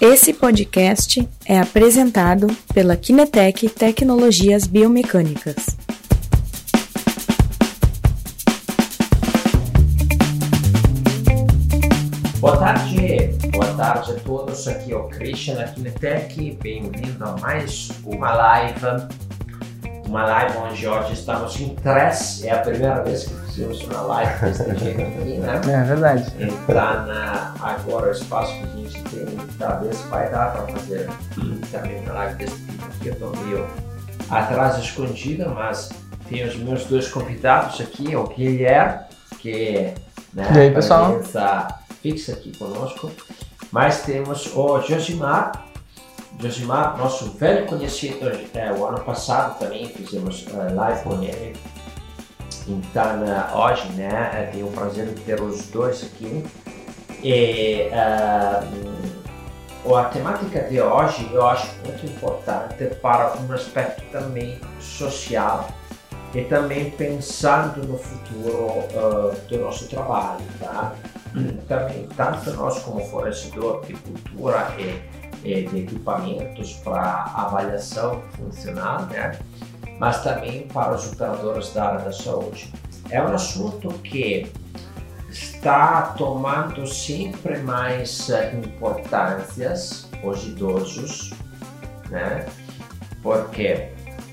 Esse podcast é apresentado pela Kinetec Tecnologias Biomecânicas. Boa tarde, boa tarde a todos. Aqui é o Christian da Kinetec. Bem-vindo a mais uma live. Uma live onde hoje estamos em três. É a primeira vez que fizemos uma live desse jeito aqui, né? É verdade. Então, agora o espaço que a gente tem, talvez vai dar para fazer também uma live desse tipo aqui. Eu estou meio atrás escondida, mas tem os meus dois convidados aqui, o Guilherme, que né, E aí, pessoal? presença fixa aqui conosco. Mas temos o Josimar, Josimar, nosso velho conhecido, é, o ano passado também fizemos eh, live com ele. Então, eh, hoje, né, tenho o prazer de ter os dois aqui. E hum, a temática de hoje eu acho muito importante para um aspecto também social e também pensando no futuro do nosso trabalho, tá? Também, tanto nós como fornecedor de cultura e, e de equipamentos para avaliação funcional, né? mas também para os operadores da área da saúde. É um assunto que está tomando sempre mais eh, importâncias os idosos, né? Por quê?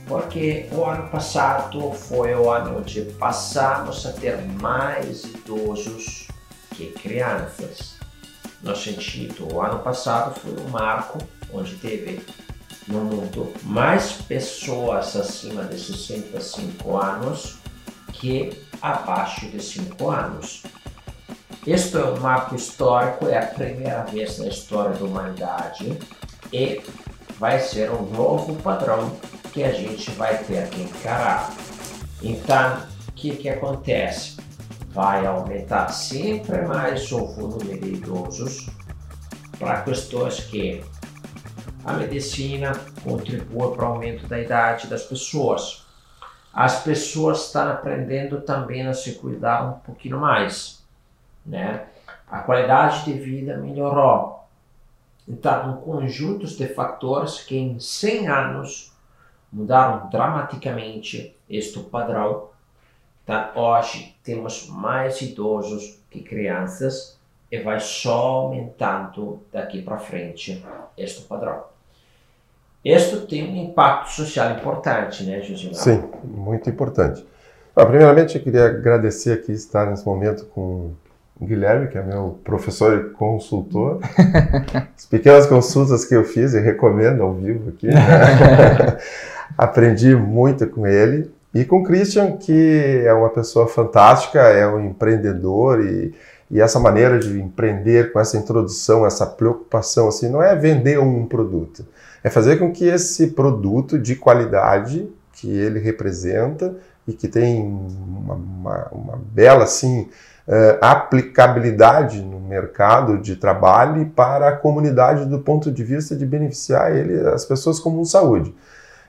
Porque o ano passado foi o ano onde passamos a ter mais idosos que crianças. No sentido, o ano passado foi um marco onde teve no mundo mais pessoas acima de 65 anos que abaixo de 5 anos. Este é um marco histórico, é a primeira vez na história da humanidade e vai ser um novo padrão que a gente vai ter que encarar. Então, o que, que acontece? Vai aumentar sempre mais o volume de idosos para questões que a medicina contribui para o aumento da idade das pessoas. As pessoas estão aprendendo também a se cuidar um pouquinho mais, né? A qualidade de vida melhorou. Então, um conjunto de fatores que em 100 anos mudaram dramaticamente este padrão. Então, hoje temos mais idosos que crianças e vai só aumentando daqui para frente este padrão. Isto tem um impacto social importante, né, Josimar? Sim, muito importante. Ah, primeiramente, eu queria agradecer aqui estar nesse momento com o Guilherme, que é meu professor e consultor. As pequenas consultas que eu fiz e recomendo ao vivo aqui. né? Aprendi muito com ele. E com o Christian, que é uma pessoa fantástica, é um empreendedor e, e essa maneira de empreender com essa introdução, essa preocupação, assim, não é vender um produto, é fazer com que esse produto de qualidade que ele representa e que tem uma, uma, uma bela assim eh, aplicabilidade no mercado de trabalho para a comunidade do ponto de vista de beneficiar ele, as pessoas como saúde.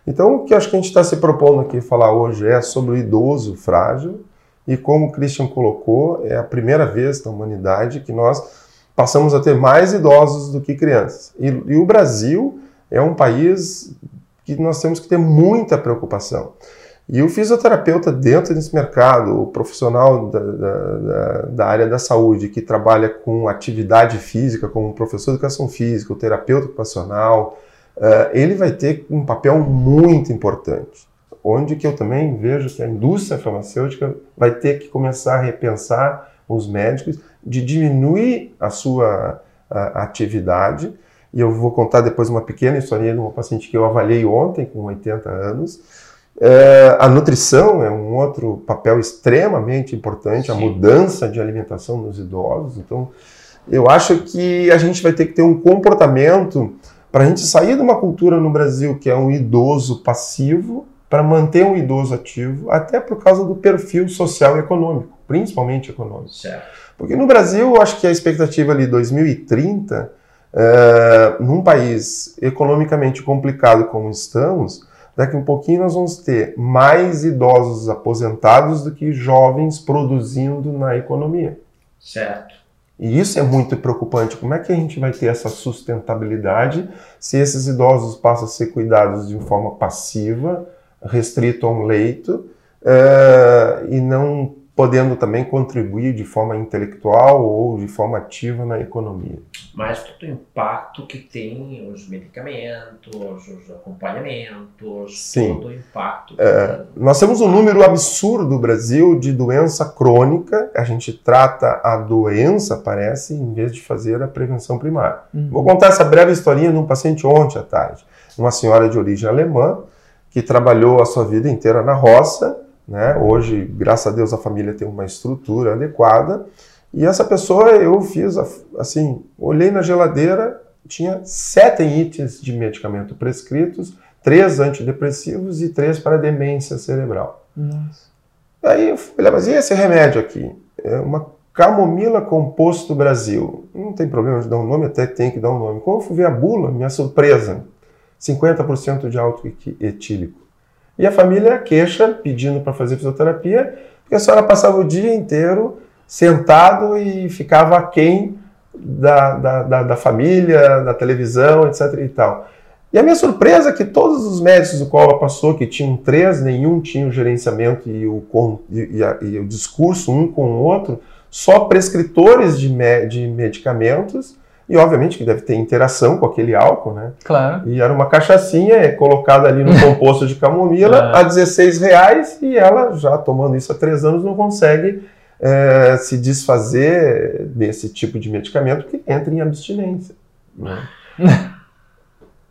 Então, o que acho que a gente está se propondo aqui falar hoje é sobre o idoso frágil e como o Christian colocou, é a primeira vez na humanidade que nós passamos a ter mais idosos do que crianças. E, e o Brasil é um país que nós temos que ter muita preocupação. E o fisioterapeuta dentro desse mercado, o profissional da, da, da, área da saúde que trabalha com atividade física, como professor de educação física, o terapeuta ocupacional, uh, ele vai ter um papel muito importante. Onde que eu também vejo que a indústria farmacêutica vai ter que começar a repensar os médicos de diminuir a sua a, atividade. E eu vou contar depois uma pequena história de uma paciente que eu avaliei ontem, com 80 anos, é, a nutrição é um outro papel extremamente importante, Sim. a mudança de alimentação nos idosos. Então, eu acho que a gente vai ter que ter um comportamento para a gente sair de uma cultura no Brasil que é um idoso passivo para manter um idoso ativo, até por causa do perfil social e econômico, principalmente econômico. Certo. Porque no Brasil, eu acho que a expectativa ali 2030, é, num país economicamente complicado como estamos, daqui um pouquinho nós vamos ter mais idosos aposentados do que jovens produzindo na economia. Certo. E isso é muito preocupante. Como é que a gente vai ter essa sustentabilidade se esses idosos passam a ser cuidados de forma passiva, restrito a um leito, uh, e não podendo também contribuir de forma intelectual ou de forma ativa na economia. Mas todo o impacto que tem os medicamentos, os acompanhamentos, Sim. todo o impacto. É, nós temos um número absurdo no Brasil de doença crônica. A gente trata a doença, parece, em vez de fazer a prevenção primária. Uhum. Vou contar essa breve historinha de um paciente ontem à tarde. Uma senhora de origem alemã que trabalhou a sua vida inteira na roça né? Hoje, graças a Deus, a família tem uma estrutura adequada. E essa pessoa, eu fiz assim, olhei na geladeira, tinha sete itens de medicamento prescritos, três antidepressivos e três para demência cerebral. Nossa. Aí eu falei, mas e esse remédio aqui? É uma camomila composto Brasil. Não tem problema de dar um nome, até tem que dar um nome. Quando eu fui ver a bula, minha surpresa, 50% de álcool etílico. E a família queixa, pedindo para fazer fisioterapia, porque a senhora passava o dia inteiro sentado e ficava aquém da, da, da, da família, da televisão, etc. e tal. E a minha surpresa é que todos os médicos do qual ela passou, que tinham três, nenhum tinha o gerenciamento e o, e, a, e o discurso um com o outro, só prescritores de, me, de medicamentos e obviamente que deve ter interação com aquele álcool, né? Claro. E era uma cachaçinha colocada ali no composto de camomila é. a 16 reais e ela, já tomando isso há três anos, não consegue é, se desfazer desse tipo de medicamento que entra em abstinência. Né?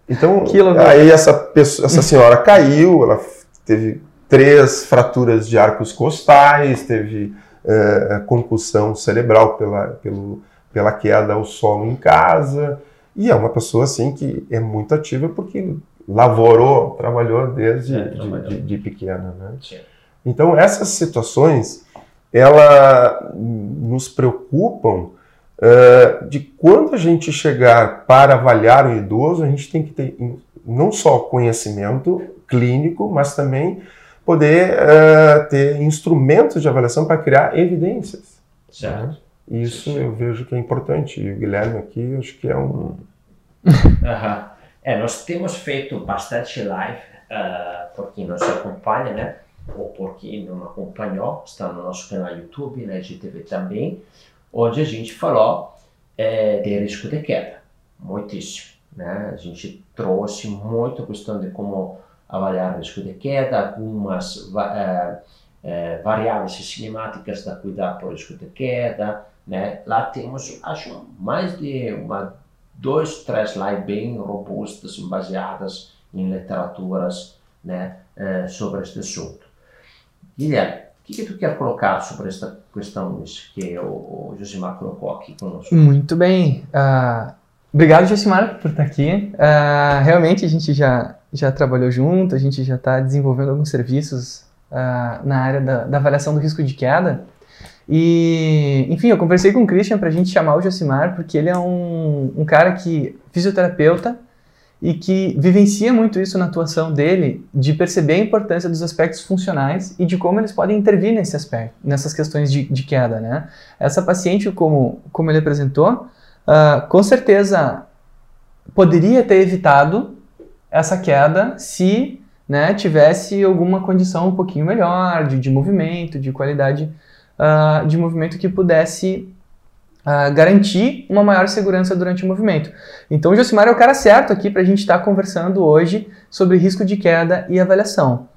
Então, aí essa, pessoa, essa senhora caiu, ela teve três fraturas de arcos costais, teve é, concussão cerebral pela, pelo pela queda ao solo em casa. E é uma pessoa assim que é muito ativa porque lavorou, trabalhou desde é, de, de, de, pequena. Né? Então essas situações ela nos preocupam uh, de quando a gente chegar para avaliar o idoso, a gente tem que ter não só conhecimento clínico, mas também poder uh, ter instrumentos de avaliação para criar evidências. Certo. Né? Isso eu vejo que é importante. E o Guilherme aqui, acho que é um. uhum. É, nós temos feito bastante live, uh, por quem nos acompanha, né? Ou por quem não acompanhou, está no nosso canal YouTube, na né? GTV também, onde a gente falou é, de risco de queda, muitíssimo. Né? A gente trouxe muito a questão de como avaliar risco de queda, algumas uh, variáveis cinemáticas da cuidar por risco de queda, né? Lá temos, acho, mais de uma, dois, três lives bem robustas, baseadas em literaturas né, eh, sobre este assunto. Guilherme, o que, que tu quer colocar sobre esta questão que o, o Josimar colocou aqui conosco? Muito bem. Uh, obrigado, Josimar, por estar aqui. Uh, realmente a gente já, já trabalhou junto, a gente já está desenvolvendo alguns serviços uh, na área da, da avaliação do risco de queda. E, enfim, eu conversei com o Christian para a gente chamar o Josimar, porque ele é um, um cara que, fisioterapeuta, e que vivencia muito isso na atuação dele, de perceber a importância dos aspectos funcionais e de como eles podem intervir nesse aspecto, nessas questões de, de queda, né? Essa paciente, como, como ele apresentou, uh, com certeza poderia ter evitado essa queda se né, tivesse alguma condição um pouquinho melhor de, de movimento, de qualidade uh, de movimento que pudesse uh, garantir uma maior segurança durante o movimento. Então, o Josimar é o cara certo aqui para a gente estar tá conversando hoje sobre risco de queda e avaliação.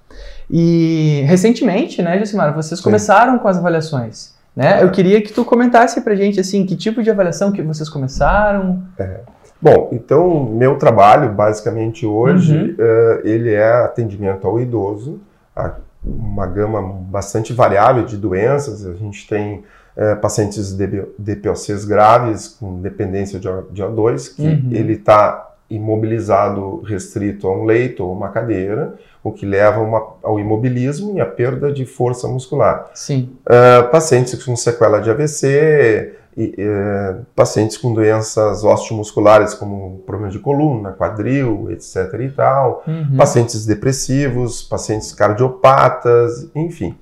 E recentemente, né, Josimar, vocês Sim. começaram com as avaliações. Né? Eu queria que tu comentasse para a gente assim, que tipo de avaliação que vocês começaram. É. Bom, então meu trabalho basicamente hoje uhum. uh, ele é atendimento ao idoso, a uma gama bastante variável de doenças. A gente tem é, pacientes de DPOCs graves com dependência de O2, que uhum. ele está imobilizado, restrito a um leito ou uma cadeira, o que leva uma, ao imobilismo e à perda de força muscular. Sim. Uh, pacientes com sequela de AVC, e, é, pacientes com doenças osteomusculares, como problema de coluna, quadril, etc. e tal, uhum. pacientes depressivos, pacientes cardiopatas, enfim.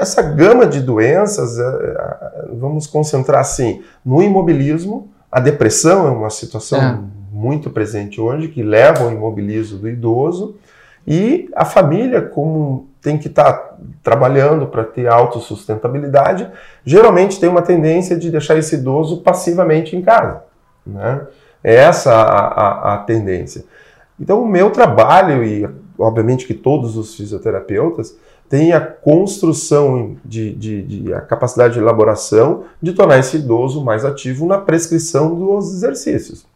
essa gama de doenças, vamos concentrar assim, no imobilismo, a depressão é uma situação é. muito presente hoje, que leva ao imobilismo do idoso, e a família, como tem que estar tá trabalhando para ter autossustentabilidade, geralmente tem uma tendência de deixar esse idoso passivamente em casa. Né? É essa a, a, a tendência. Então, o meu trabalho, e obviamente que todos os fisioterapeutas, têm a construção de, de, de, a capacidade de elaboração de tornar esse idoso mais ativo na prescrição dos exercícios.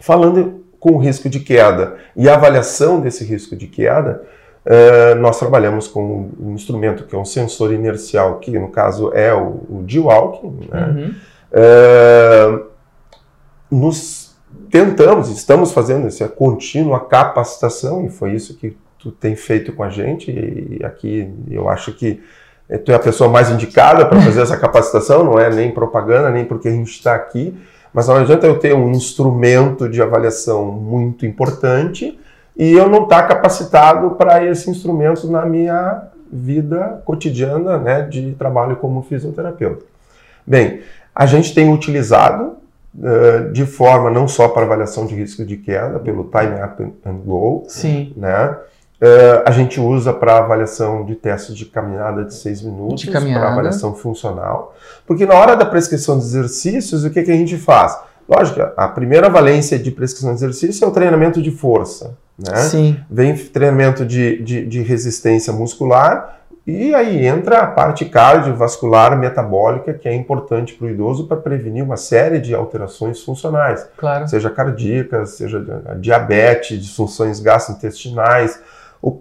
Falando com risco de queda e avaliação desse risco de queda, uh, nós trabalhamos com um instrumento que é um sensor inercial, que no caso é o, o G-Walking. Né? Uhum. Uh, nos tentamos, estamos fazendo essa contínua capacitação, e foi isso que tu tem feito com a gente, e aqui eu acho que tu é a pessoa mais indicada para fazer essa capacitação, não é nem propaganda, nem porque a gente está aqui, mas não adianta eu ter um instrumento de avaliação muito importante e eu não estar tá capacitado para esse instrumento na minha vida cotidiana né, de trabalho como fisioterapeuta. Bem, a gente tem utilizado uh, de forma não só para avaliação de risco de queda, pelo Time Up and Go, Sim. né? Uh, a gente usa para avaliação de testes de caminhada de seis minutos, para avaliação funcional. Porque na hora da prescrição de exercícios, o que, que a gente faz? Lógico, a primeira valência de prescrição de exercício é o treinamento de força. Né? Sim. Vem treinamento de, de, de resistência muscular e aí entra a parte cardiovascular metabólica, que é importante para o idoso para prevenir uma série de alterações funcionais. Claro. Seja cardíacas, seja diabetes, disfunções gastrointestinais,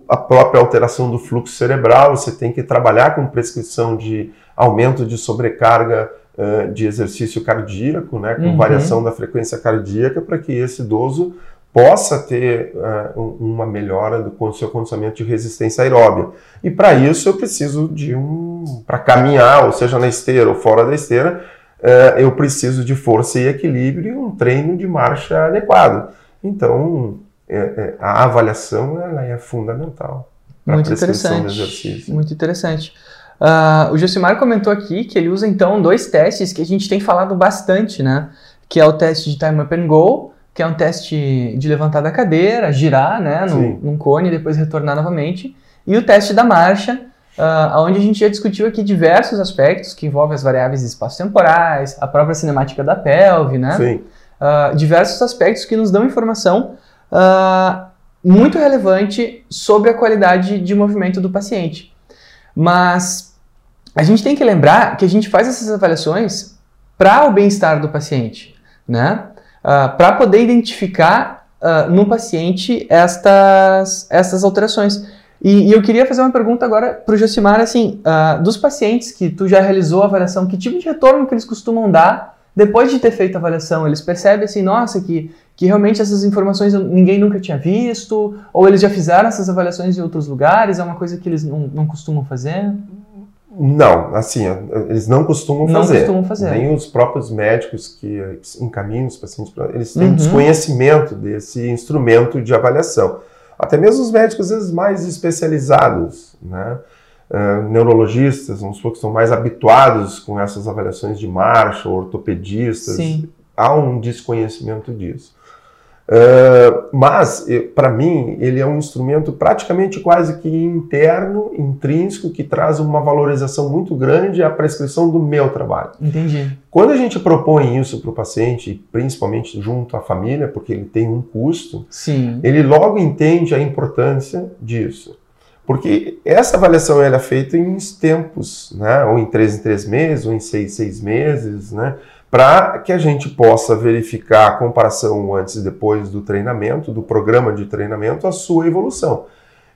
a própria alteração do fluxo cerebral, você tem que trabalhar com prescrição de aumento de sobrecarga uh, de exercício cardíaco, né, com uhum. variação da frequência cardíaca, para que esse idoso possa ter uh, uma melhora do seu condicionamento de resistência aeróbia. E para isso eu preciso de um, para caminhar, ou seja, na esteira ou fora da esteira, uh, eu preciso de força e equilíbrio e um treino de marcha adequado. Então, é, é, a avaliação ela é fundamental. Muito interessante. Muito interessante. Uh, o Josimar comentou aqui que ele usa então dois testes que a gente tem falado bastante, né? Que é o teste de time up and go, que é um teste de levantar da cadeira, girar, né, no, num cone e depois retornar novamente, e o teste da marcha, uh, onde a gente já discutiu aqui diversos aspectos que envolvem as variáveis espaço-temporais, a própria cinemática da pelve, né? Sim. Uh, diversos aspectos que nos dão informação uh, muito relevante sobre a qualidade de movimento do paciente. Mas a gente tem que lembrar que a gente faz essas avaliações para o bem-estar do paciente, né? Uh, para poder identificar uh, no paciente estas, estas alterações. E, e, eu queria fazer uma pergunta agora para o Josimar, assim, uh, dos pacientes que tu já realizou a avaliação, que tipo de retorno que eles costumam dar depois de ter feito a avaliação? Eles percebem assim, nossa, que que realmente essas informações ninguém nunca tinha visto, ou eles já fizeram essas avaliações em outros lugares, é uma coisa que eles não, não costumam fazer? Não, assim, eles não costumam não fazer. Costumam fazer. Nem os próprios médicos que encaminham os pacientes, eles têm uhum. desconhecimento desse instrumento de avaliação. Até mesmo os médicos, às vezes, mais especializados, né? Uh, neurologistas, uns poucos estão mais habituados com essas avaliações de marcha, ortopedistas, Sim. há um desconhecimento disso. Uh, mas, para mim, ele é um instrumento praticamente quase que interno, intrínseco, que traz uma valorização muito grande à prescrição do meu trabalho. Entendi. Quando a gente propõe isso para o paciente, principalmente junto à família, porque ele tem um custo, Sim. ele logo entende a importância disso. Porque essa avaliação ela é feita em tempos, né? ou em três em três meses, ou em seis, seis meses, né? para que a gente possa verificar a comparação antes e depois do treinamento, do programa de treinamento, a sua evolução.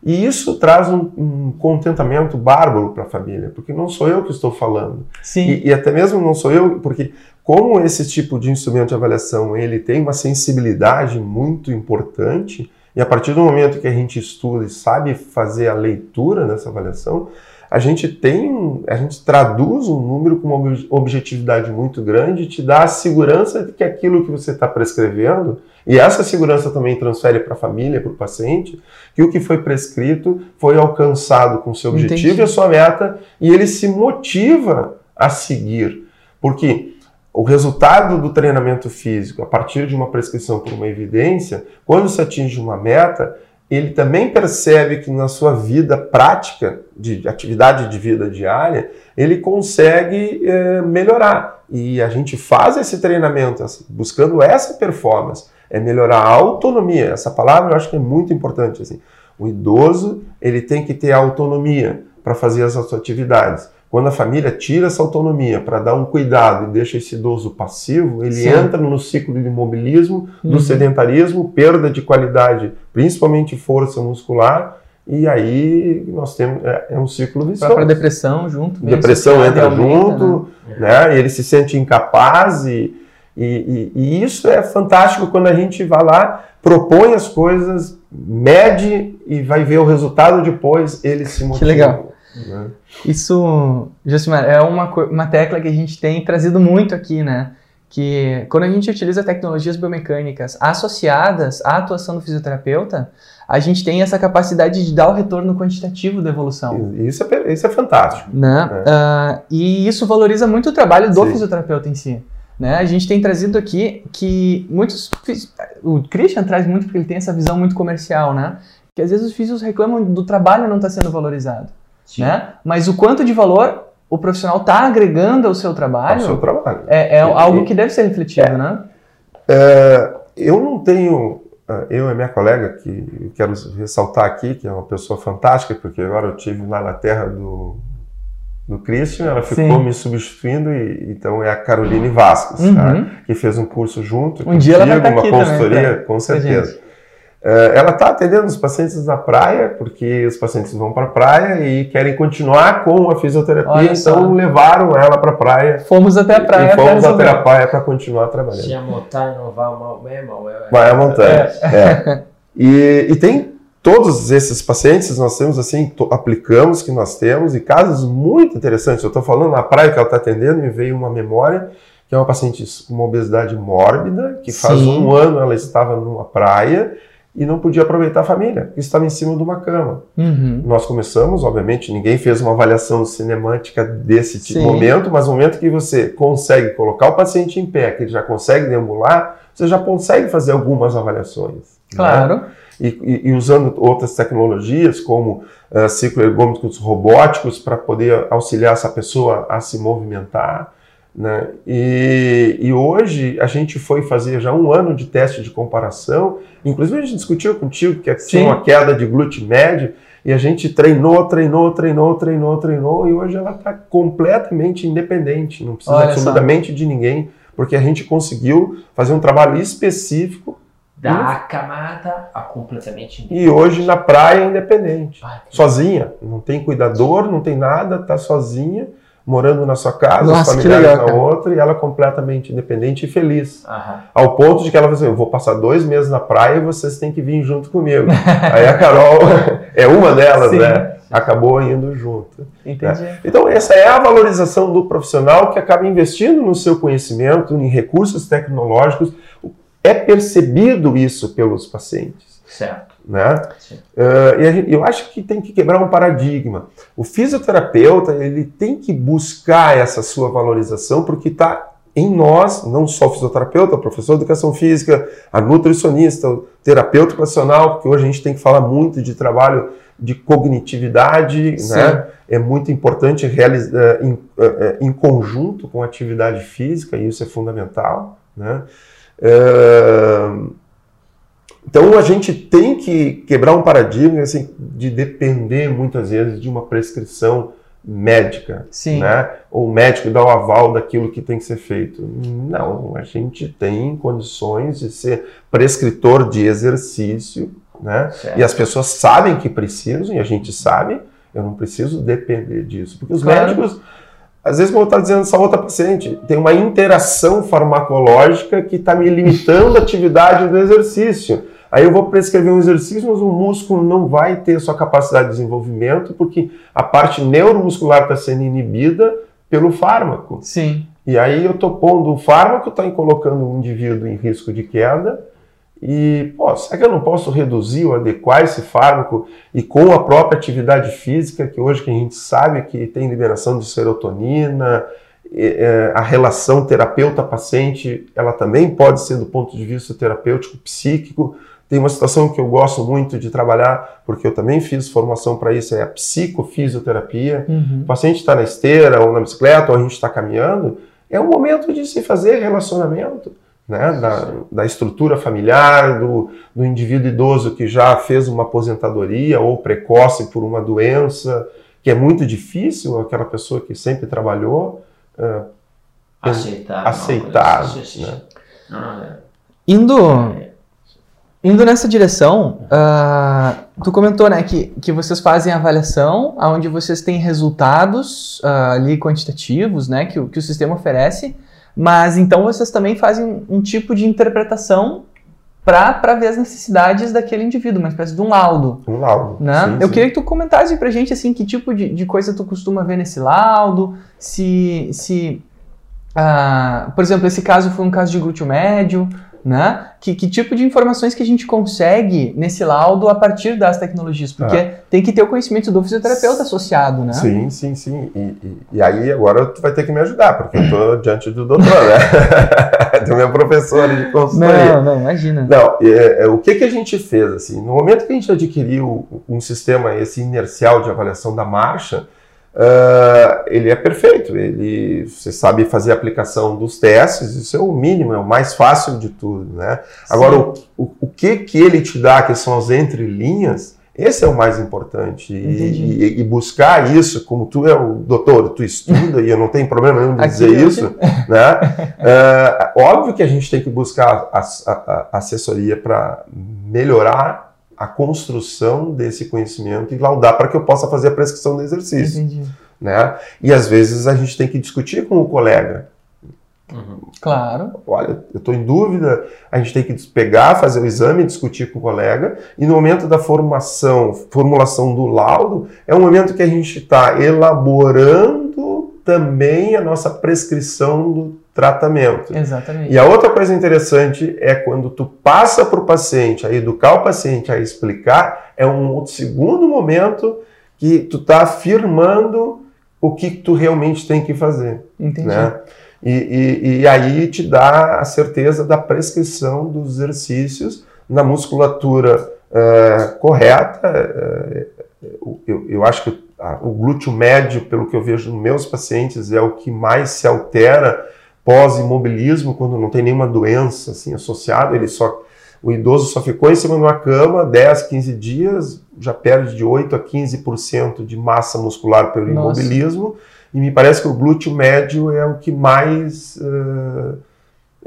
E isso traz um, um contentamento bárbaro para a família, porque não sou eu que estou falando. Sim. E, e, até mesmo não sou eu, porque como esse tipo de instrumento de avaliação ele tem uma sensibilidade muito importante, e a partir do momento que a gente estuda e sabe fazer a leitura dessa avaliação, a gente tem, a gente traduz um número com uma objetividade muito grande e te dá a segurança de que aquilo que você está prescrevendo, e essa segurança também transfere para a família, para o paciente, que o que foi prescrito foi alcançado com seu objetivo Entendi. e a sua meta, e ele se motiva a seguir. Porque o resultado do treinamento físico, a partir de uma prescrição por uma evidência, quando se atinge uma meta, ele também percebe que na sua vida prática, de atividade de vida diária, ele consegue é, melhorar. E a gente faz esse treinamento assim, buscando essa performance, é melhorar a autonomia. Essa palavra eu acho que é muito importante. Assim. O idoso ele tem que ter autonomia para fazer as suas atividades. Quando a família tira essa autonomia para dar um cuidado e deixa esse idoso passivo, ele Sim. entra no ciclo do imobilismo, do uhum. sedentarismo, perda de qualidade, principalmente força muscular, e aí nós temos é, é um ciclo vicioso. Para depressão junto. Depressão entra junto, né? né? Ele se sente incapaz e, e, e, e, isso é fantástico quando a gente vai lá, propõe as coisas, mede e vai ver o resultado depois, ele se motiva. Que legal. Né? Isso, Josimar, é uma, uma tecla que a gente tem trazido muito aqui, né? Que quando a gente utiliza tecnologias biomecânicas associadas à atuação do fisioterapeuta, a gente tem essa capacidade de dar o retorno quantitativo da evolução. Isso é, isso é fantástico. Né? Uh, e isso valoriza muito o trabalho do Sim. fisioterapeuta em si. Né? A gente tem trazido aqui que muitos. O Christian traz muito porque ele tem essa visão muito comercial, né? Que às vezes os físicos reclamam do trabalho não estar sendo valorizado. Né? Mas o quanto de valor o profissional está agregando ao seu trabalho, ao seu trabalho. é, é algo que deve ser refletido, é, né? É, eu não tenho, é, eu e minha colega, que quero ressaltar aqui, que é uma pessoa fantástica, porque agora eu tive lá na terra do, do Christian, ela ficou Sim. me substituindo, e, então é a Caroline Vasques, uhum. tá? que fez um curso junto, um contigo, dia ela vai estar uma aqui consultoria, também, com certeza. Eh, ela está atendendo os pacientes na praia, porque os pacientes vão para a praia e querem continuar com a fisioterapia, Olha então só. levaram ela para a praia. Fomos até a praia. E fomos até a praia para continuar trabalhando. Se a montanha não vai mal, Vai a montanha, é. é. E, e tem todos esses pacientes, nós temos assim, aplicamos que nós temos, e casos muito interessantes. Eu estou falando na praia que ela está atendendo, me veio uma memória que é uma paciente com uma obesidade mórbida, que faz Sim. um ano ela estava numa praia e não podia aproveitar a família, que estava em cima de uma cama. Uhum. Nós começamos, obviamente, ninguém fez uma avaliação cinemática desse tipo, momento, mas no momento que você consegue colocar o paciente em pé, que ele já consegue deambular, você já consegue fazer algumas avaliações. Né? Claro. Né? E, e, e, usando outras tecnologias, como uh, cicloergômetros robóticos, para poder auxiliar essa pessoa a se movimentar. Né? E, e, hoje a gente foi fazer já um ano de teste de comparação, inclusive a gente discutiu contigo que Sim. tinha uma queda de glúteo médio, e a gente treinou, treinou, treinou, treinou, treinou, e hoje ela está completamente independente, não precisa Olha absolutamente só. de ninguém, porque a gente conseguiu fazer um trabalho específico da camada a completamente independente. E hoje na praia independente, sozinha, não tem cuidador, não tem nada, está sozinha morando na sua casa, Nossa, os familiares legal, na outra, e ela completamente independente e feliz. Aham. Ao ponto de que ela falou assim, eu vou passar dois meses na praia e vocês têm que vir junto comigo. Aí a Carol é uma delas, Sim. né? Acabou indo junto. Entendi. Né? Então essa é a valorização do profissional que acaba investindo no seu conhecimento, em recursos tecnológicos. É percebido isso pelos pacientes. Certo. Né? Uh, e gente, eu acho que tem que quebrar um paradigma. O fisioterapeuta ele tem que buscar essa sua valorização porque está em nós, não só o fisioterapeuta, o professor de educação física, a nutricionista, o terapeuta ocupacional, porque hoje a gente tem que falar muito de trabalho de cognitividade, né? É muito importante realizar em, em, conjunto com a atividade física, e isso é fundamental, né? Uh, então a gente tem que quebrar um paradigma assim, de depender muitas vezes de uma prescrição médica, Sim. né? Ou o médico dá o aval daquilo que tem que ser feito. Não, a gente tem condições de ser prescritor de exercício, né? Certo. E as pessoas sabem que precisam e a gente sabe. Eu não preciso depender disso, porque os claro. médicos às vezes, eu estava dizendo essa outra paciente, tem uma interação farmacológica que está me limitando a atividade do exercício. Aí eu vou prescrever um exercício, mas o músculo não vai ter sua capacidade de desenvolvimento, porque a parte neuromuscular está sendo inibida pelo fármaco. Sim. E aí eu estou pondo o fármaco, está colocando o indivíduo em risco de queda. E, pô, será que eu não posso reduzir ou adequar esse fármaco e com a própria atividade física, que hoje que a gente sabe que tem liberação de serotonina, é, a relação terapeuta-paciente, ela também pode ser do ponto de vista terapêutico, psíquico. Tem uma situação que eu gosto muito de trabalhar, porque eu também fiz formação para isso, é a psicofisioterapia. Uhum. O paciente está na esteira ou na bicicleta, ou a gente está caminhando, é o momento de se fazer relacionamento. Né, da, da, estrutura familiar, do, do, indivíduo idoso que já fez uma aposentadoria ou precoce por uma doença, que é muito difícil, aquela pessoa que sempre trabalhou, uh, aceitar. aceitar não, né? não, é. Indo, indo nessa direção, uh, tu comentou né, que, que vocês fazem avaliação, onde vocês têm resultados uh, ali quantitativos né, que, que o sistema oferece, mas então vocês também fazem um tipo de interpretação para ver as necessidades daquele indivíduo, uma espécie de um laudo. Um laudo. Né? Sim, Eu sim. queria que tu comentasse pra gente assim, que tipo de, de coisa tu costuma ver nesse laudo, se, se ah, por exemplo, esse caso foi um caso de glúteo médio, né? Que, que tipo de informações que a gente consegue nesse laudo a partir das tecnologias? Porque tem que ter o conhecimento do fisioterapeuta associado, né? Sim, sim, sim. E, e- e aí agora tu vai ter que me ajudar, porque eu estou diante do doutor, né? do meu professor de consultoria. Não, não, imagina. Não, é, é, o que, que a gente fez? Assim, no momento que a gente adquiriu um sistema esse inercial de avaliação da marcha, ah, ele é perfeito. Ele, você sabe fazer a aplicação dos testes, isso é o mínimo, é o mais fácil de tudo. Né? Agora, o, o, o que, que ele te dá, que são as entrelinhas, esse é o mais importante. E, e- e buscar isso, como tu é o doutor, tu estuda, e eu não tenho problema nenhum de dizer eu isso, né? É, óbvio que a gente tem que buscar as- a, a assessoria para melhorar a construção desse conhecimento e laudar para que eu possa fazer a prescrição do exercício, Entendi. né? E às vezes a gente tem que discutir com o colega. Uhum. Claro. Olha, eu estou em dúvida, a gente tem que pegar, fazer o exame, discutir com o colega, e no momento da formação, formulação do laudo, é um momento que a gente está elaborando também a nossa prescrição do tratamento. Exatamente. E a outra coisa interessante é quando tu passa para o paciente, a educar o paciente a explicar, é um outro segundo momento que tu está afirmando o que tu realmente tem que fazer Entendi. né? E, e, e aí te dá a certeza da prescrição dos exercícios na musculatura eh, correta. eh, eu, eu acho que o glúteo médio, pelo que eu vejo nos meus pacientes, é o que mais se altera pós-imobilismo, quando não tem nenhuma doença assim, associada, ele só o idoso só ficou em cima de uma cama 10, 15 dias, já perde de 8 a 15% de massa muscular pelo Nossa. imobilismo, e me parece que o glúteo médio é o que mais eh,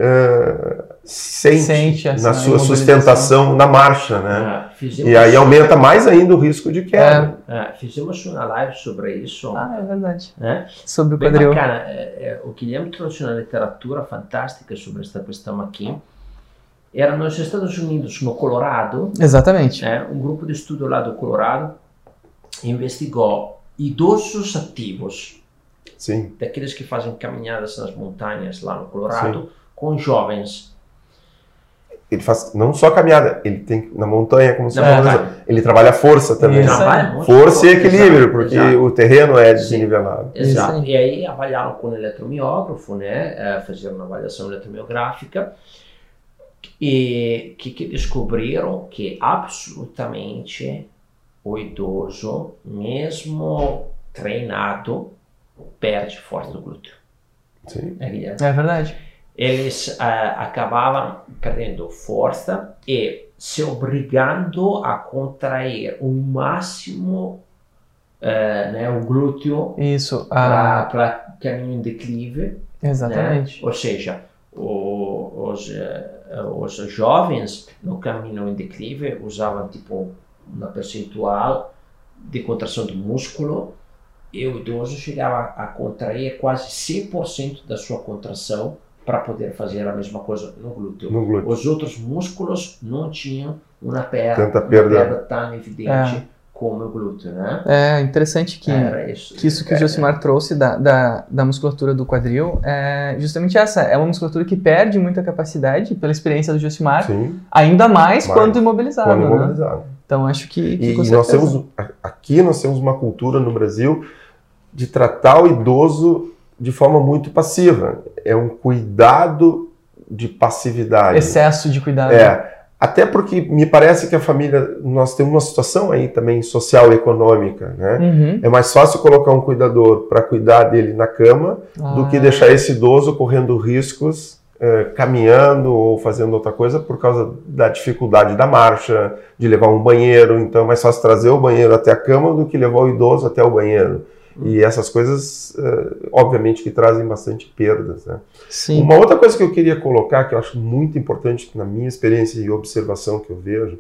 eh, sente, Sente essa na sua sustentação na marcha, né? Ah, E aí aumenta mais ainda o risco de queda. ah, fizemos uma live sobre isso. Ah, é verdade. né? Sobre o Bem quadril. bacana. É, é, o Guilherme trouxe uma literatura fantástica sobre esta questão aqui. Era nos Estados Unidos, no Colorado, Exatamente. né, um grupo de estudo lá do Colorado investigou idosos ativos, Sim, daqueles que fazem caminhadas nas montanhas lá no Colorado, com jovens. ele faz não só caminhada, ele tem na montanha, como você falou, montanha. ele trabalha força também. Isso. Trabalha Força e equilíbrio, exato, porque exato. o terreno é desnivelado. Exato. Aí. E aí avaliaram com eletromiógrafo, né? eh, Fazeram uma avaliação eletromiográfica e que, que descobriram que absolutamente o idoso, mesmo treinado, perde força do glúteo. Sim. Né, Guilherme? É verdade. Eles ah, acabavam perdendo força e se obrigando a contrair o máximo eh, né, o glúteo para caminho em declive, exatamente. né? ou seja, o- os, eh, os jovens no caminho em declive usavam tipo uma percentual de contração do músculo e o idoso chegava a contrair quase 100% da sua contração para poder fazer a mesma coisa no glúteo. No glúteo. Os outros músculos não tinham uma perda, Tanta perda. uma perda tão evidente como o glúteo, né? É interessante que, Era isso. que isso que o É, Josimar trouxe da, da, da musculatura do quadril é justamente essa. É uma musculatura que perde muita capacidade, pela experiência do Josimar, Sim, ainda mais, Mais. quando imobilizado. quando né? imobilizado. Então acho que, que E, e nós temos, aqui nós temos uma cultura no Brasil de tratar o idoso de forma muito passiva. É um cuidado de passividade. excesso de cuidado. É, até porque me parece que a família, nós temos uma situação aí também social e econômica, né? Uhum. É mais fácil colocar um cuidador para cuidar dele na cama do que Ah, deixar esse idoso correndo riscos, eh, caminhando ou fazendo outra coisa por causa da dificuldade da marcha, de levar um banheiro. Então é mais fácil trazer o banheiro até a cama do que levar o idoso até o banheiro. E essas coisas, eh, obviamente, que trazem bastante perdas. Né? Sim. Uma outra coisa que eu queria colocar, que eu acho muito importante na minha experiência e observação que eu vejo,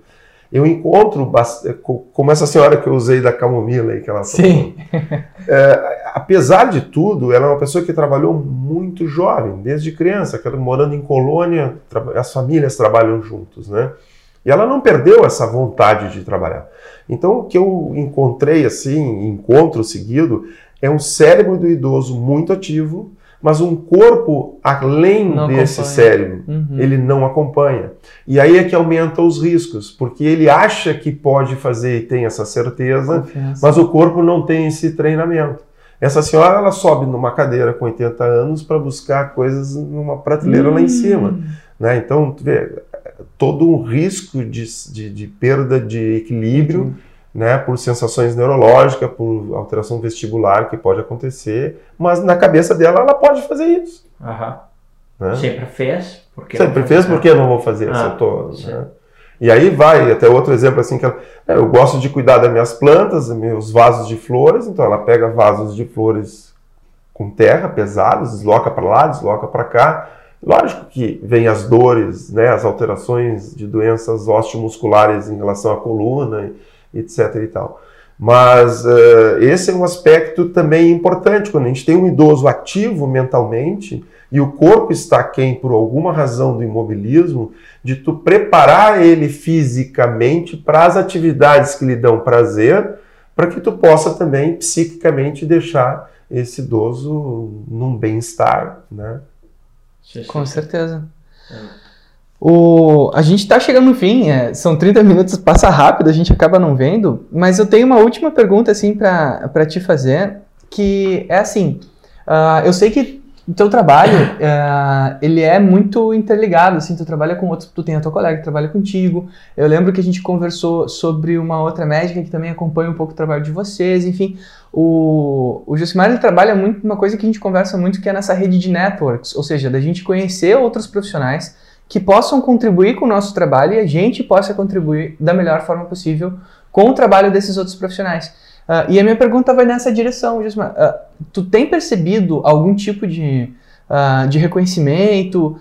eu encontro, co- como essa senhora que eu usei da camomila aí, que ela falou, Sim. apesar de tudo, ela é uma pessoa que trabalhou muito jovem, desde criança, morando em colônia, as famílias trabalham juntos, né? E ela não perdeu essa vontade de trabalhar. Então, o que eu encontrei assim, encontro seguido, é um cérebro do idoso muito ativo, mas um corpo além Não desse acompanha. cérebro Uhum. ele não acompanha. E aí é que aumenta os riscos, porque ele acha que pode fazer e tem essa certeza, Confiança. mas o corpo não tem esse treinamento. Essa senhora ela sobe numa cadeira com 80 anos para buscar coisas numa prateleira lá em cima. Hum. Né? Então, tu vê, todo um risco de, de, de perda de equilíbrio né, por sensações neurológicas, por alteração vestibular que pode acontecer, mas na cabeça dela ela pode fazer isso. Aham. Né? Sempre fez? Porque Sempre fez, faz, por que eu não vou fazer? se Ah, eu tô, né? E aí vai, até outro exemplo assim, que ela, é, eu gosto de cuidar das minhas plantas, meus vasos de flores, então ela pega vasos de flores com terra, pesados, desloca para lá, desloca para cá. Lógico que vem as dores, né, as alterações de doenças osteomusculares em relação à coluna, etc e tal. Mas eh, esse é um aspecto também importante, quando a gente tem um idoso ativo mentalmente, e o corpo está quem por alguma razão do imobilismo, de tu preparar ele fisicamente para as atividades que lhe dão prazer, para que tu possa também psiquicamente deixar esse idoso num bem-estar, né? Com certeza. É. O, a gente está chegando no fim, é, são 30 minutos, passa rápido, a gente acaba não vendo, mas eu tenho uma última pergunta assim para te fazer, que é assim, ah, eu sei que o teu trabalho, ah, ele é muito interligado, assim, tu trabalha com outros, tu tem a tua colega que trabalha contigo, eu lembro que a gente conversou sobre uma outra médica que também acompanha um pouco o trabalho de vocês, enfim, o, o Josimar ele trabalha muito uma coisa que a gente conversa muito que é nessa rede de networks, ou seja, da gente conhecer outros profissionais que possam contribuir com o nosso trabalho e a gente possa contribuir da melhor forma possível com o trabalho desses outros profissionais. Ah, e a minha pergunta vai nessa direção, Josimar. Ah, tu tem percebido algum tipo de, ah, de reconhecimento,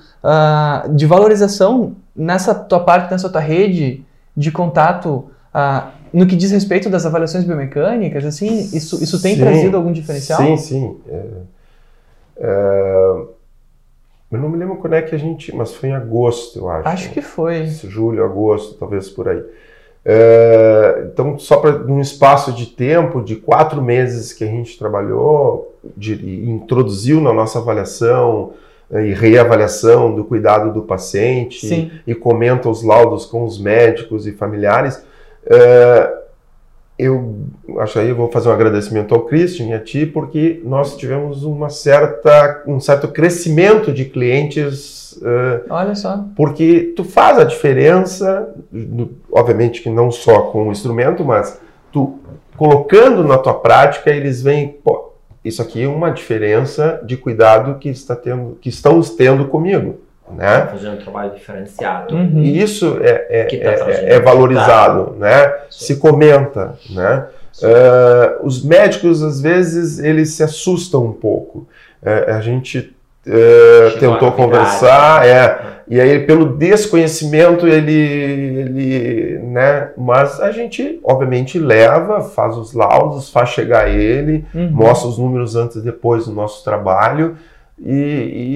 de valorização nessa tua parte, nessa tua rede de contato no que diz respeito das avaliações biomecânicas? Assim, isso, isso tem Sim. trazido algum diferencial? Sim, sim. É, é, eu não me lembro quando é que a gente. Mas foi em agosto, eu acho. Acho que foi. Julho, agosto, talvez por aí. É, então, só para num espaço de tempo de quatro meses que a gente trabalhou, de, e introduziu na nossa avaliação eh, e reavaliação do cuidado do paciente Sim. e comenta os laudos com os médicos e familiares. É, eu acho aí, eu vou fazer um agradecimento ao Christian e a ti, porque nós tivemos uma certa, um certo crescimento de clientes, eh, Olha só. porque tu faz a diferença, obviamente que não só com o instrumento, mas tu colocando na tua prática, eles veem, pô, isso aqui é uma diferença de cuidado que, está tendo, que estamos tendo comigo, né? Fazer um trabalho diferenciado. Uhum. E isso é, é, tá é- é valorizado, né? Sim. Se comenta, né? Eh, os médicos, às vezes, eles se assustam um pouco. Eh, a gente Chegou tentou conversar, é, né? e aí pelo desconhecimento ele, ele, né? Mas a gente, obviamente, leva, faz os laudos, faz chegar a ele, Uhum. mostra os números antes e depois do nosso trabalho, e,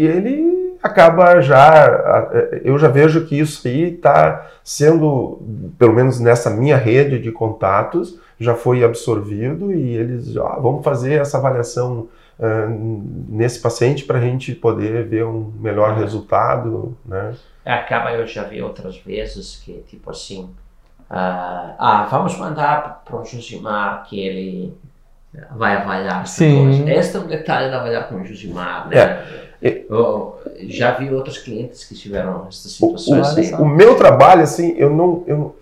e ele acaba já, eu já vejo que isso aí está sendo, pelo menos nessa minha rede de contatos, já foi absorvido e eles já ah, vamos fazer essa avaliação uh, nesse paciente para a gente poder ver um melhor uhum. resultado, né? É, acaba, eu já vi outras vezes que, tipo assim, uh, ah, vamos mandar para o Josimar que ele vai avaliar Sim. Este é um detalhe da avaliar com o Josimar, né? É. Eu já vi outros clientes que tiveram essas situações. O, o, o meu trabalho, assim, eu não, eu,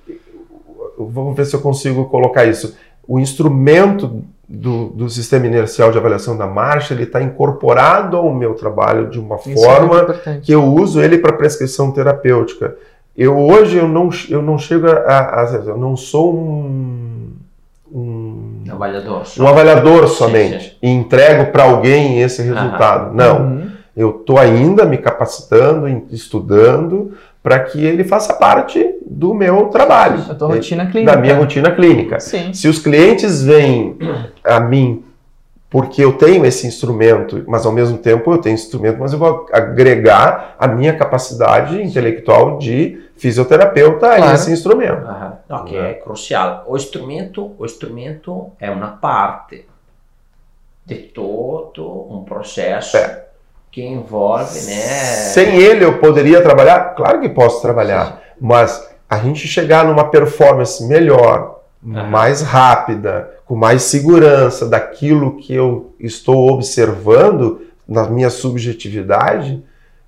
vamos ver se eu consigo colocar isso. O instrumento do, do sistema inercial de avaliação da marcha, ele está incorporado ao meu trabalho de uma isso é forma é que eu uso ele para prescrição terapêutica. Eu hoje eu não, eu não chego a, a eu não sou um, um avaliador, um avaliador somente sim, sim. e entrego para alguém esse resultado. Não, uhum. Eu estou ainda me capacitando, estudando para que ele faça parte do meu trabalho. Da tua rotina clínica. Da minha rotina clínica. Sim. Se os clientes vêm a mim porque eu tenho esse instrumento, mas ao mesmo tempo eu tenho instrumento, mas eu vou agregar a minha capacidade intelectual de fisioterapeuta claro. a esse instrumento. Não, que é crucial. O instrumento, o instrumento é uma parte de todo um processo é que envolve, né? Sem ele eu poderia trabalhar? Claro que posso trabalhar, sim. mas a gente chegar numa performance melhor, uhum. mais rápida, com mais segurança daquilo que eu estou observando na minha subjetividade,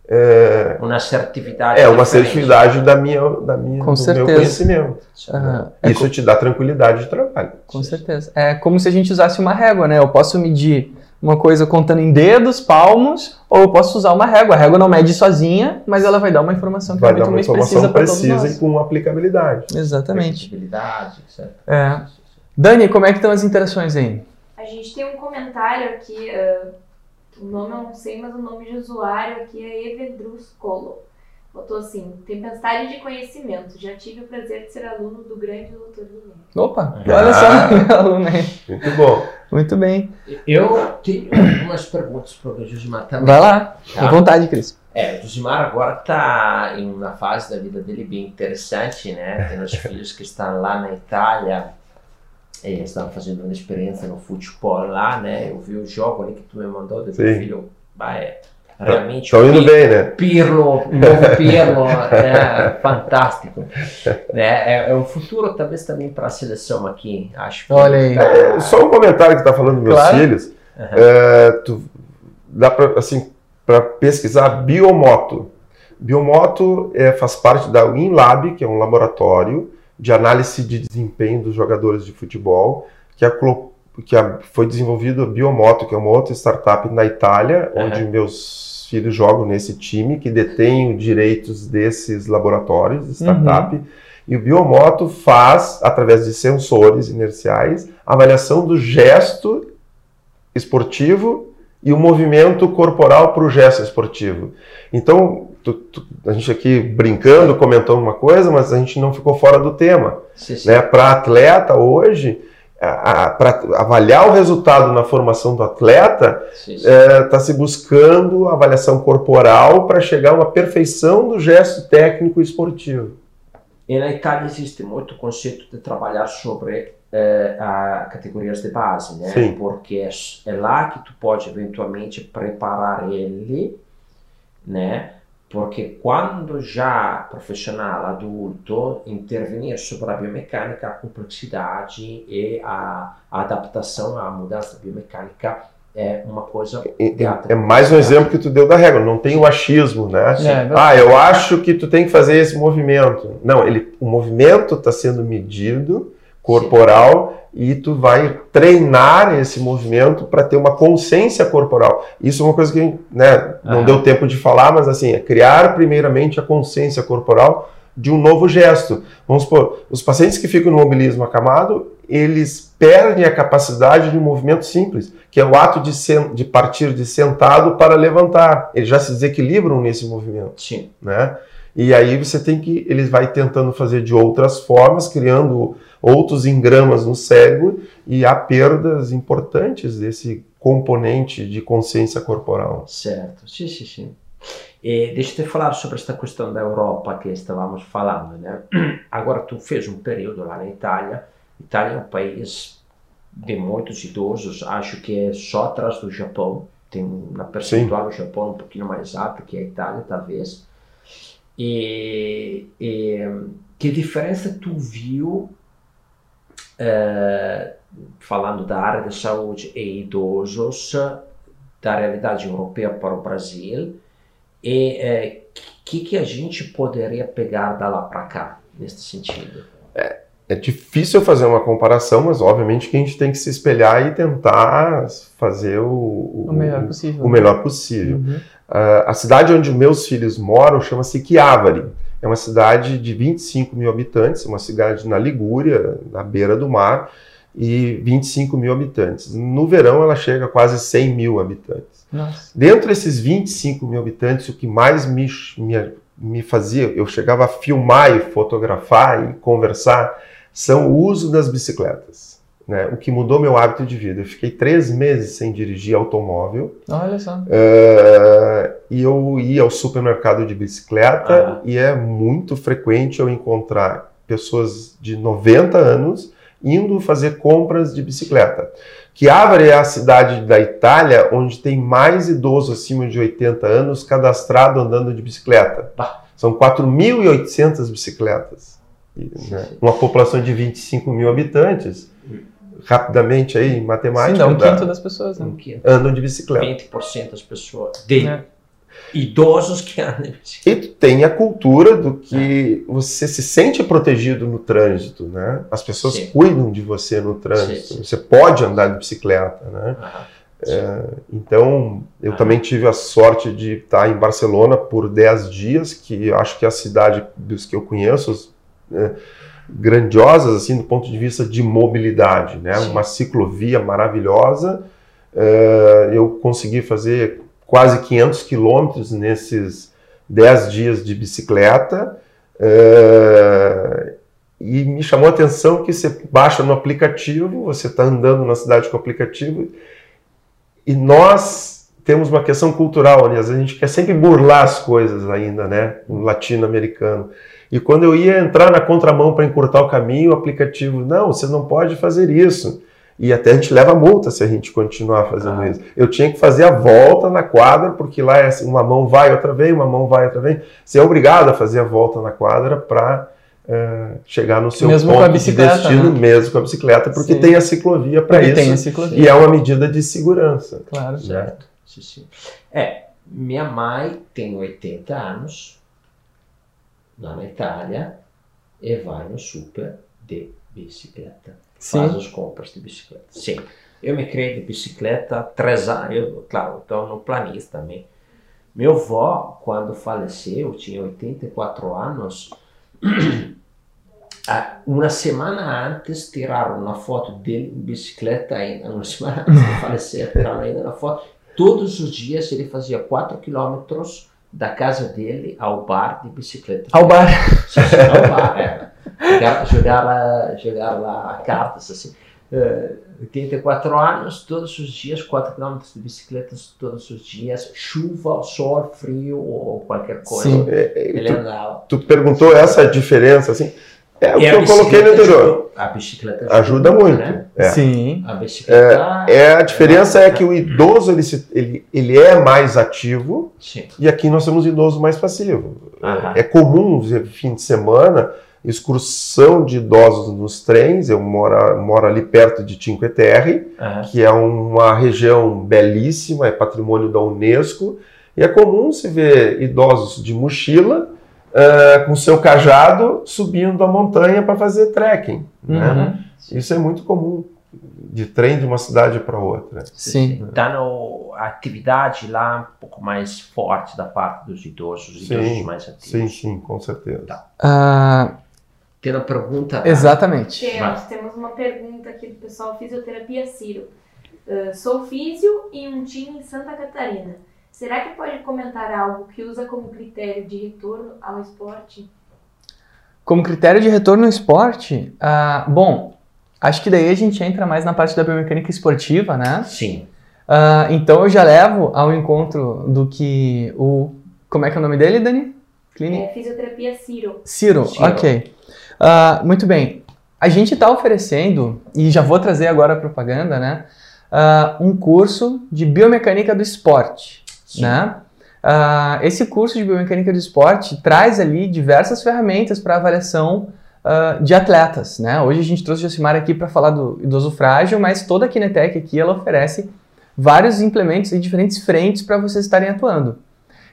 é, uma assertividade. É uma assertividade da minha, da minha, Com do certeza. meu conhecimento. Uhum. Isso é te dá tranquilidade de trabalho. Com certeza. É como se a gente usasse uma régua, né? Eu posso medir uma coisa contando em dedos, palmos, ou eu posso usar uma régua. A régua não mede sozinha, mas ela vai dar uma informação que vai é muito mais precisa para todos nós. e com aplicabilidade. Exatamente. Aplicabilidade, certo. É. Dani, como é que estão as interações aí? A gente tem um comentário aqui, uh, o nome eu não sei, mas o nome de usuário aqui é Evedrus Colo. Botou assim, tempestade de conhecimento. Já tive o prazer de ser aluno do grande Dr. Guilherme. Opa, ah, olha só, aluno aí. Muito bom. Muito bem. Eu tenho algumas perguntas para o Josimar também. Vai lá, tá? à vontade, Cris. É, o Josimar agora está em uma fase da vida dele bem interessante, né? Tem os filhos que estão lá na Itália, eles estão fazendo uma experiência no futebol lá, né? Eu vi o jogo ali que tu me mandou do filho, vai, realmente Estão indo bem, né? Pirlo, novo Pirlo, é fantástico. Né? É, é um futuro talvez também para a seleção aqui, acho. Que Olha aí. É, só um comentário que está falando dos meus claro. filhos. Uhum. É, tu, dá para assim, pesquisar biomoto. Biomoto é, faz parte da WinLab, que é um laboratório de análise de desempenho dos jogadores de futebol, que a que foi desenvolvido a Biomoto, que é uma outra startup na Itália, uhum. onde meus filhos jogam nesse time, que detém os direitos desses laboratórios, startup. Uhum. E o Biomoto faz, através de sensores inerciais, a avaliação do gesto esportivo e o movimento corporal para o gesto esportivo. Então, tu, tu, a gente aqui brincando, comentando uma coisa, mas a gente não ficou fora do tema. Né? Para atleta hoje, para avaliar o resultado na formação do atleta, está é, tá se buscando avaliação corporal para chegar a uma perfeição do gesto técnico esportivo. E na Itália existe muito conceito de trabalhar sobre eh, a categorias de base, né? Sim. Porque é, é lá que tu pode eventualmente preparar ele, né? Porque quando já profissional adulto intervenir sobre a biomecânica, a complexidade e a, adaptação à mudança biomecânica é uma coisa. É, é mais um exemplo que tu deu da regra, não tem o achismo, né? É, ah, eu acho que tu tem que fazer esse movimento. Não, ele, o movimento está sendo medido corporal Sim e tu vai treinar esse movimento para ter uma consciência corporal. Isso é uma coisa que né, não uhum. deu tempo de falar, mas assim, é criar primeiramente a consciência corporal de um novo gesto. Vamos supor, os pacientes que ficam no mobilismo acamado, eles perdem a capacidade de um movimento simples, que é o ato de, de partir de sentado para levantar. Eles já se desequilibram nesse movimento. Sim. Né? E aí você tem que, eles vai tentando fazer de outras formas, criando outros engramas no cérebro e há perdas importantes desse componente de consciência corporal. Certo, sim, sim, sim. E deixa eu te falar sobre esta questão da Europa que estávamos falando, né? Agora tu fez um período lá na Itália. Itália é um país de muitos idosos, acho que é só atrás do Japão. Tem uma percentual do Japão um pouquinho mais alta que a Itália, talvez. E, e que diferença tu viu eh, falando da área de saúde e idosos da realidade europeia para o Brasil e o é, que, que a gente poderia pegar da lá para cá, nesse sentido? É, é difícil fazer uma comparação, mas obviamente que a gente tem que se espelhar e tentar fazer o, o melhor possível. O melhor possível. Uhum. Uh, a cidade onde meus filhos moram chama-se Chiavari. É uma cidade de 25 mil habitantes, uma cidade na Ligúria, na beira do mar, e 25 mil habitantes. No verão ela chega a quase 100 mil habitantes. Nossa. Dentro desses 25 mil habitantes, o que mais me, me, me fazia, eu chegava a filmar e fotografar e conversar, são o uso das bicicletas. Né? O que mudou meu hábito de vida. Eu fiquei três meses sem dirigir automóvel. Olha só. Uh, e eu ia ao supermercado de bicicleta ah. e é muito frequente eu encontrar pessoas de 90 anos indo fazer compras de bicicleta. Chiavari é a cidade da Itália onde tem mais idosos acima de 80 anos cadastrado andando de bicicleta. São 4.800 bicicletas. Né? Uma população de 25 mil habitantes. Rapidamente aí, em matemática. Sim, dá um quinto das pessoas né? andam de bicicleta. 20% das pessoas. De, é idosos que andam. E tu tem a cultura do que você se sente protegido no trânsito, né? As pessoas sim. cuidam de você no trânsito. Sim, sim. Você pode andar de bicicleta, né? é, então, eu também tive a sorte de estar em Barcelona por 10 dias, que acho que é a cidade dos que eu conheço, é, grandiosas, assim, do ponto de vista de mobilidade, né? Uma ciclovia maravilhosa. É, eu consegui fazer quase 500 quilômetros nesses 10 dias de bicicleta. É, e me chamou a atenção que você baixa no aplicativo, você está andando na cidade com o aplicativo, e nós temos uma questão cultural, né? a gente quer sempre burlar as coisas ainda, né? O latino-americano. E quando eu ia entrar na contramão para encurtar o caminho, o aplicativo, não, você não pode fazer isso e até a gente leva multa se a gente continuar fazendo ah. isso. Eu tinha que fazer a volta na quadra, porque lá é assim, uma mão vai, outra vem, uma mão vai, outra vem. Você é obrigado a fazer a volta na quadra para é, chegar no seu mesmo ponto de destino, né? mesmo com a bicicleta, porque Sim. tem a ciclovia para isso. Tem a ciclovia. E é uma medida de segurança. Claro. Certo. Sim, sim. É, minha mãe tem 80 anos, lá na Itália, e vai no super de bicicleta Sim. faz as compras de bicicleta. Sim. Eu me criei de bicicleta há três anos. Eu, claro, estou no planista também. Meu avô, quando faleceu, tinha 84 anos. Uma semana antes tiraram uma foto dele em bicicleta ainda. Uma semana antes de falecer, tiraram ainda uma foto. Todos os dias ele fazia 4 quilômetros da casa dele ao bar de bicicleta. Ao bar? Sim, sim, ao bar, é jogar, jogar, lá, jogar lá cartas, assim. Uh, 84 anos, todos os dias, 4 km de bicicletas todos os dias, chuva, sol, frio ou qualquer coisa. Sim, é, é ele tu, andava. Tu perguntou essa diferença, assim. É o que eu coloquei no anterior. A bicicleta ajuda, ajuda muito. Né? É. Sim. A bicicleta. É, é a diferença é, que o idoso ele, se, ele, ele é mais ativo Sim. e aqui nós temos idoso mais passivo. É comum, fim de semana, excursão de idosos nos trens. Eu moro, moro ali perto de Cinque Terre, uhum. que é uma região belíssima, é patrimônio da Unesco. E é comum se ver idosos de mochila, uh, com seu cajado, subindo a montanha para fazer trekking. Né? Uhum. Né? Isso é muito comum de trem de uma cidade para outra. Sim. Dando a atividade lá um pouco mais forte da parte dos idosos, sim, idosos mais ativos. Sim, sim, com certeza. Tá. Uh, tem uma pergunta? Exatamente. Temos, temos uma pergunta aqui do pessoal Fisioterapia Ciro. Uh, sou físio em um time em Santa Catarina. Será que pode comentar algo que usa como critério de retorno ao esporte? Como critério de retorno ao esporte? Uh, bom, acho que daí a gente entra mais na parte da biomecânica esportiva, né? Sim. Uh, então eu já levo ao encontro do que o Como é que é o nome dele, Dani? Clínica? É Fisioterapia Ciro. Ciro, Ciro. ok. Uh, muito bem. A gente está oferecendo, e já vou trazer agora a propaganda, né? Uh, um curso de biomecânica do esporte, Sim. né? Uh, esse curso de biomecânica do esporte traz ali diversas ferramentas para avaliação uh, de atletas, né? Hoje a gente trouxe o Josimar aqui para falar do idoso frágil, mas toda a Kinetec aqui ela oferece vários implementos em diferentes frentes para vocês estarem atuando.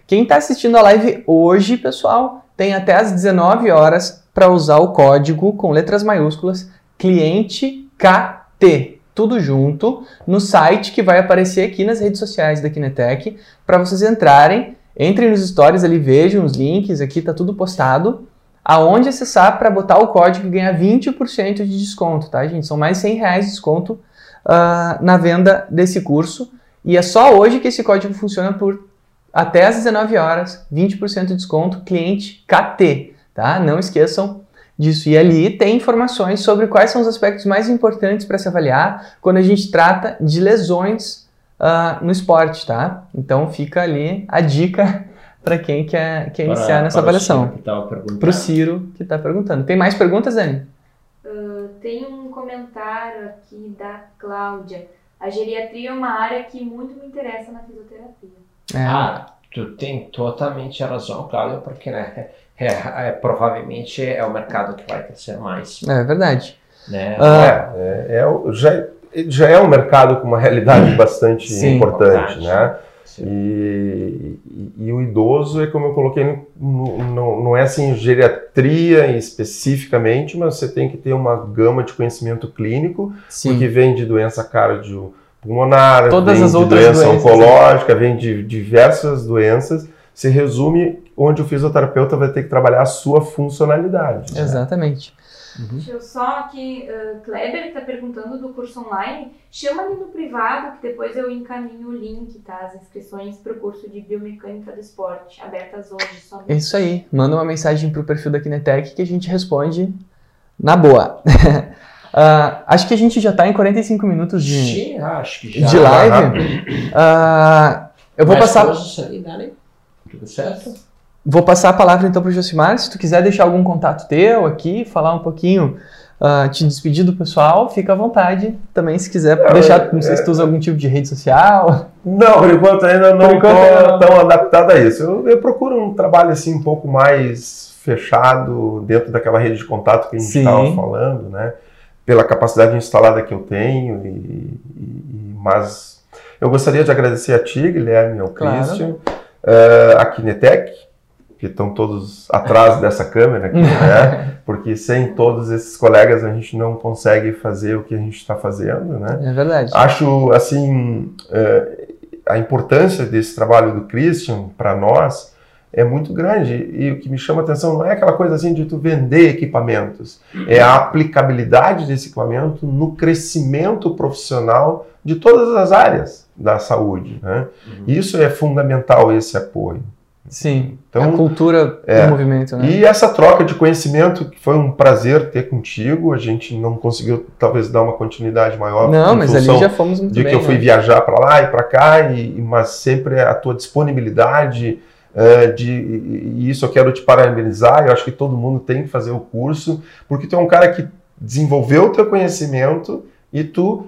Quem está assistindo a live hoje, pessoal, tem até às 19 horas para usar o código com letras maiúsculas cliente KT tudo junto no site que vai aparecer aqui nas redes sociais da Kinetec para vocês entrarem, entrem nos stories ali, vejam os links, aqui tá tudo postado, aonde acessar para botar o código e ganhar 20% de desconto, tá, gente? São mais 100 reais de desconto uh, na venda desse curso e é só hoje que esse código funciona por até às 19 horas, 20% de desconto, cliente KT, tá? Não esqueçam disso. E ali tem informações sobre quais são os aspectos mais importantes para se avaliar quando a gente trata de lesões uh, no esporte, tá? Então fica ali a dica para quem quer, quer para, iniciar nessa para avaliação. Para o Ciro que está perguntando. Tem mais perguntas, Dani? Uh, tem um comentário aqui da Cláudia. A geriatria é uma área que muito me interessa na fisioterapia. É. Ah, tu tem totalmente razão, Cláudia, porque né, é, é, provavelmente é o mercado que vai crescer mais. É verdade. Né? Ah, é, é, é já, já é um mercado com uma realidade bastante Sim, importante, importante, né? E, e, e, o idoso é como eu coloquei, no, não é assim geriatria especificamente, mas você tem que ter uma gama de conhecimento clínico, Sim. porque vem de doença cardiopulmonar, Todas vem as de outras doença doenças, oncológica, vem de diversas doenças se resume onde o fisioterapeuta vai ter que trabalhar a sua funcionalidade. Né? Exatamente. Uhum. Deixa eu só aqui, uh, Kleber está perguntando do curso online. Chama ali no privado que depois eu encaminho o link, tá? As inscrições para o curso de Biomecânica do Esporte, abertas hoje somente. É isso aí. Manda uma mensagem para o perfil da Kinetec que a gente responde na boa. uh, acho que a gente já está em 45 minutos de, Sim, acho que já. de live. Uh, eu vou Mais passar. Né? Tudo certo? Vou passar a palavra então para o Josimar. Se tu quiser deixar algum contato teu aqui, falar um pouquinho, uh, te despedir do pessoal, fica à vontade. Também, se quiser não, deixar, não sei é, se tu usa algum tipo de rede social. Não, por enquanto ainda não estou tão adaptado a isso. Eu, eu, procuro um trabalho assim um pouco mais fechado dentro daquela rede de contato que a gente estava falando, né? Pela capacidade instalada que eu tenho, e, e, mas eu gostaria de agradecer a ti, Guilherme, ao claro. Christian uh, a Kinetec, que estão todos atrás dessa câmera aqui, né? Porque sem todos esses colegas a gente não consegue fazer o que a gente está fazendo, né? É verdade. Acho, assim, uh, a importância desse trabalho do Christian para nós é muito grande e o que me chama a atenção não é aquela coisa assim de tu vender equipamentos, é a aplicabilidade desse equipamento no crescimento profissional de todas as áreas da saúde. Né? Uhum. Isso é fundamental, esse apoio. Sim, então, a cultura é, do movimento. Né? E essa troca de conhecimento, que foi um prazer ter contigo, a gente não conseguiu talvez dar uma continuidade maior. Não, mas ali já fomos muito de bem. que eu fui né? viajar para lá e para cá, e, mas sempre a tua disponibilidade, uh, de, e isso eu quero te parabenizar, eu acho que todo mundo tem que fazer o curso, porque tu é um cara que desenvolveu o teu conhecimento e tu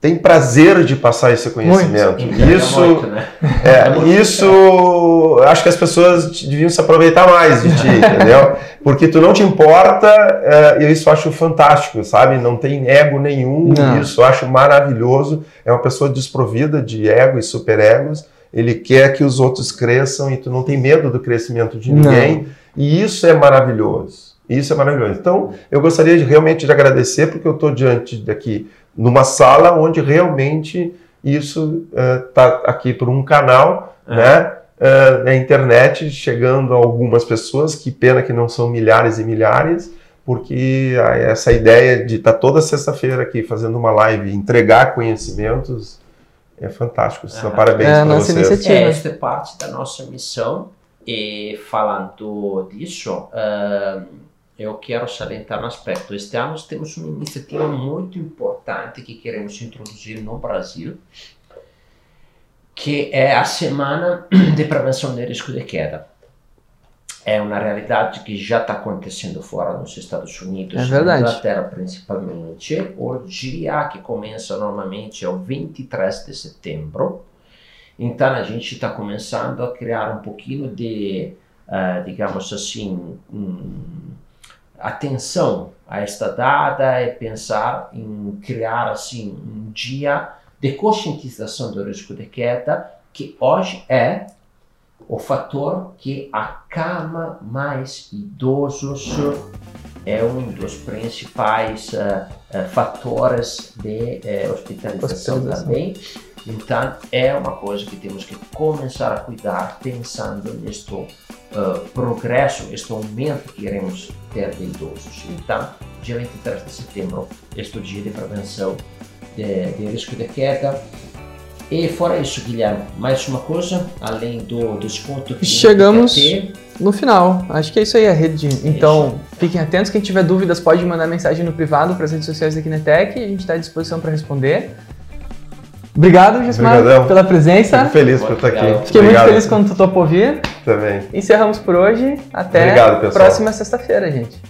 tem prazer de passar esse conhecimento. Muito. Isso, é, muito, né? é, é isso, acho que as pessoas deviam se aproveitar mais de ti, entendeu? Porque tu não te importa, é, e isso acho fantástico, sabe? Não tem ego nenhum, não. isso acho maravilhoso. É uma pessoa desprovida de ego e superegos. Ele quer que os outros cresçam e tu não tem medo do crescimento de ninguém. Não. E isso é maravilhoso. Isso é maravilhoso. Então, eu gostaria de, realmente de agradecer, porque eu estou diante daqui numa sala onde realmente isso está uh, aqui por um canal, é. né? Uh, na internet, chegando a algumas pessoas, que pena que não são milhares e milhares, porque essa ideia de estar tá toda sexta-feira aqui fazendo uma live, entregar conhecimentos, é fantástico. É. Parabéns é, para vocês. Iniciativa. É, esta é parte da nossa missão. E falando disso, uh, eu quero salientar um aspecto. Este ano temos uma iniciativa muito importante que queremos introduzir no Brasil, que é a semana de prevenção de risco de queda. É uma realidade que já está acontecendo fora nos Estados Unidos, É verdade. na Inglaterra principalmente. O dia que começa normalmente é o 23 de setembro. Então a gente está começando a criar um pouquinho de, ah, digamos assim, hum, atenção a esta data e pensar em criar assim um dia de conscientização do risco de queda que hoje é o fator que acalma mais idosos é um dos principais eh, eh, fatores de eh, hospitalização, Hospitalização. também. Então, é uma coisa que temos que começar a cuidar pensando neste eh, progresso, este aumento que iremos ter de idosos. Então, dia 23 de setembro, este é dia de prevenção de, de risco de queda. E fora isso, Guilherme, mais uma coisa, além do desconto que Chegamos- ter, No final, acho que é isso aí a rede. de- Então, fiquem atentos. Quem tiver dúvidas pode mandar mensagem no privado para as redes sociais da Kinetec. A gente está à disposição para responder. Obrigado, Gismar, Obrigadão. pela presença. Fico feliz por estar aqui. Fiquei Obrigado. muito feliz quando tu topou vir. Também. Encerramos por hoje. Até Obrigado, pessoal. próxima sexta-feira, gente.